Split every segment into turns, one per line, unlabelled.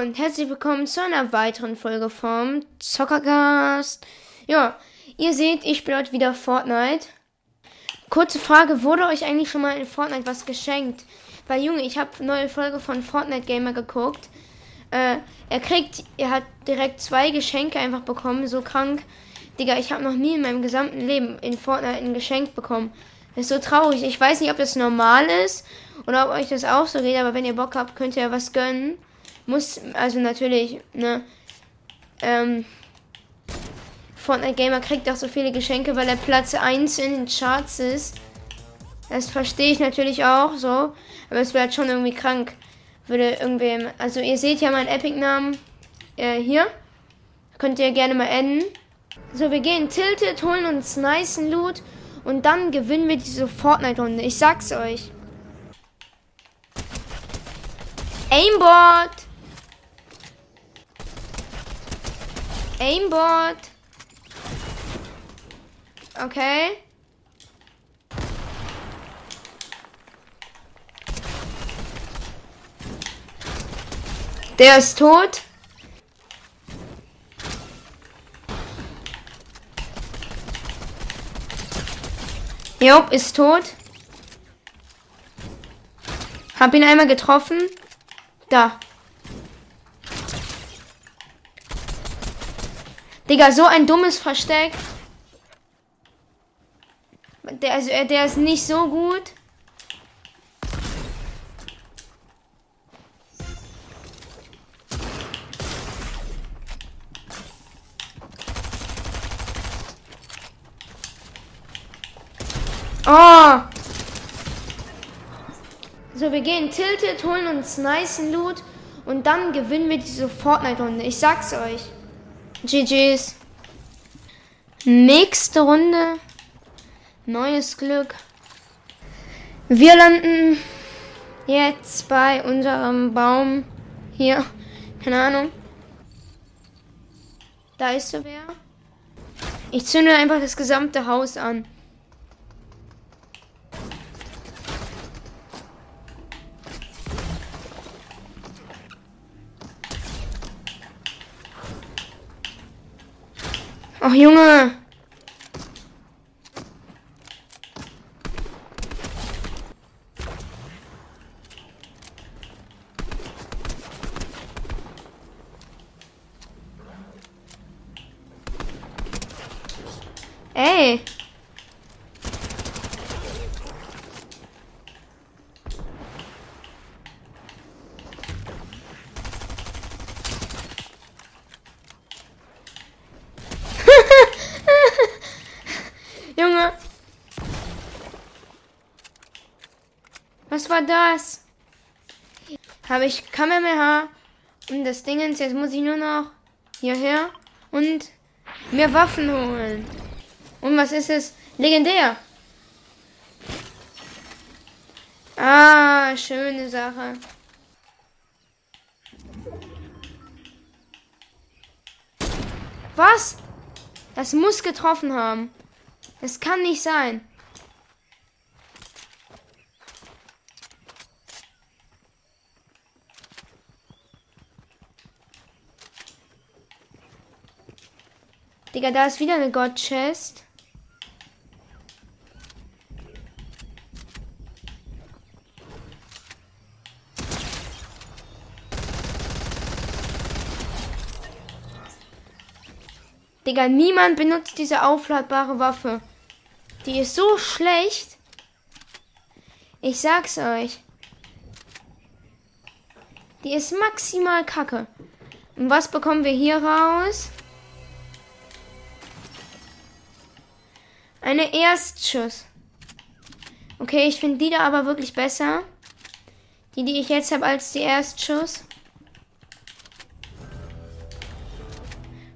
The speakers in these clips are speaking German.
Und herzlich willkommen zu einer weiteren Folge vom Zockercast. Ja, ihr seht, ich spiele heute wieder Fortnite. Kurze Frage, wurde euch eigentlich schon mal in Fortnite was geschenkt? Weil Junge, ich habe neue Folge von Fortnite Gamer geguckt. Äh, er kriegt, er hat direkt zwei Geschenke einfach bekommen, so krank. Digga, ich habe noch nie in meinem gesamten Leben in Fortnite ein Geschenk bekommen. Das ist so traurig. Ich weiß nicht, ob das normal ist oder ob euch das auch so geht, aber wenn ihr Bock habt, könnt ihr was gönnen. Muss, also natürlich, ne, ähm, Fortnite Gamer kriegt auch so viele Geschenke, weil er Platz 1 in den Charts ist. Das verstehe ich natürlich auch so. Aber es wäre halt schon irgendwie krank. Würde irgendwem. Also ihr seht ja meinen Epic-Namen äh, hier. Könnt ihr gerne mal enden. So, wir gehen Tilted, holen uns nice Loot und dann gewinnen wir diese Fortnite-Runde. Ich sag's euch. Aimbot! Aimbot! Okay. Der ist tot. Job ist tot. Hab ihn einmal getroffen. Da. Digga, so ein dummes Versteck. Der, also, der ist nicht so gut. Oh! So, wir gehen tilted, holen uns nice Loot und dann gewinnen wir diese Fortnite-Runde. Ich sag's euch. GG's. Nächste Runde. Neues Glück. Wir landen jetzt bei unserem Baum hier. Keine Ahnung. Da ist so wer. Ich zünde einfach das gesamte Haus an. Junge. Ey. Junge. War das? Habe ich Kamehameha und das Dingens. Jetzt muss ich nur noch hierher und mir Waffen holen. Und was ist es? Legendär. Ah, schöne Sache. Was? Das muss getroffen haben. Das kann nicht sein. Digga, da ist wieder eine God-Chest. Digga, niemand benutzt diese aufladbare Waffe. Die ist so schlecht. Ich sag's euch. Die ist maximal kacke. Und was bekommen wir hier raus? Eine Erstschuss. Okay, ich finde die da aber wirklich besser. Die, die ich jetzt habe als die Erstschuss.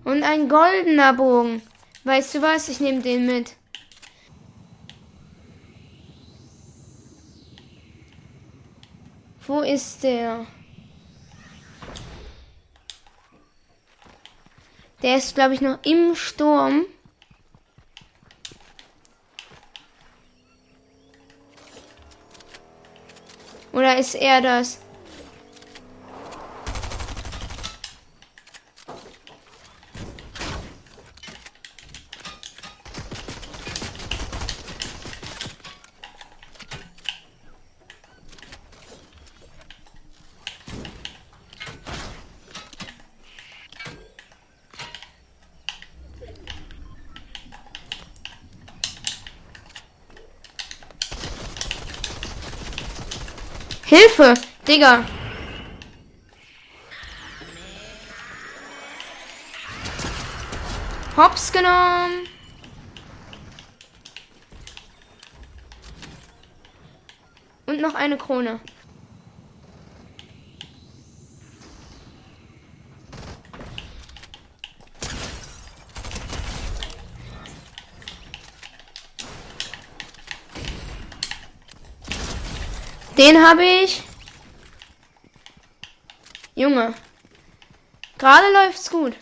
Und ein goldener Bogen. Weißt du was? Ich nehme den mit. Wo ist der? Der ist, glaube ich, noch im Sturm. Oder ist er das? Hilfe! Digga! Hops genommen! Und noch eine Krone. Den habe ich. Junge. Gerade läuft's gut.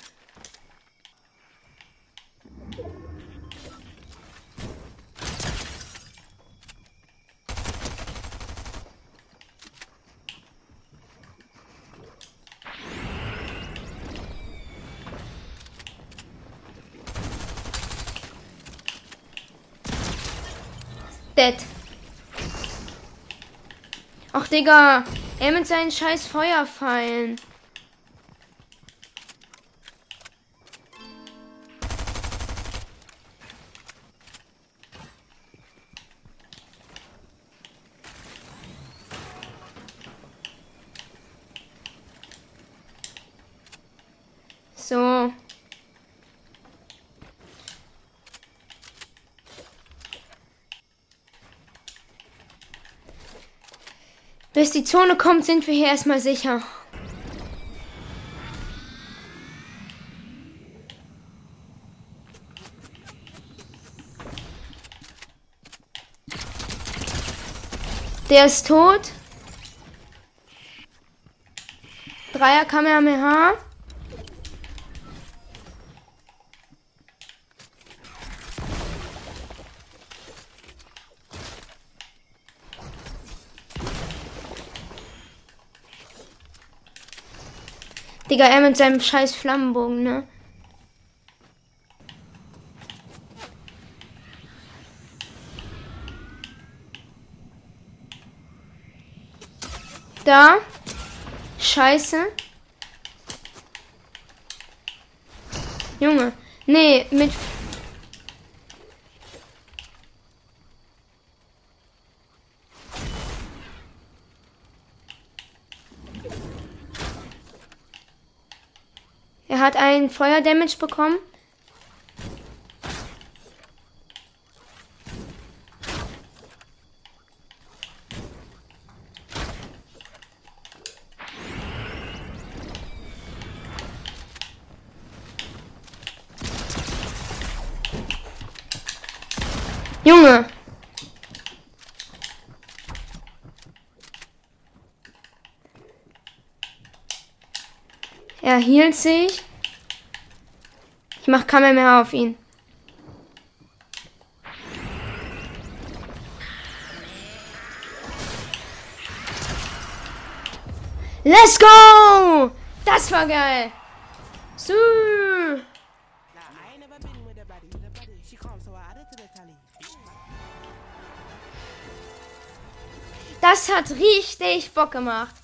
Dead. Ach, Digga. Er mit seinen scheiß Feuerpfeilen. So. Bis die Zone kommt, sind wir hier erstmal sicher. Der ist tot. Dreier Kamehameha. Digga, er mit seinem scheiß Flammenbogen, ne? Da. Scheiße. Junge. Nee, mit Er hat einen Feuerdamage bekommen. Junge. Er hielt sich. Mach Kamehameha auf ihn. Let's go! Das war geil. So. Das hat richtig Bock gemacht.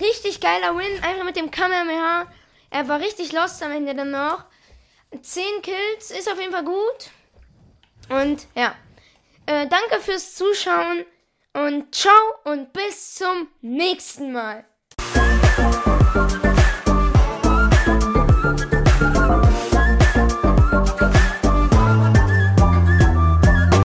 Richtig geiler Win, einfach mit dem Kamehameha. Er war richtig lost am Ende dann noch. 10 Kills ist auf jeden Fall gut. Und ja, äh, danke fürs Zuschauen und ciao und bis zum nächsten Mal.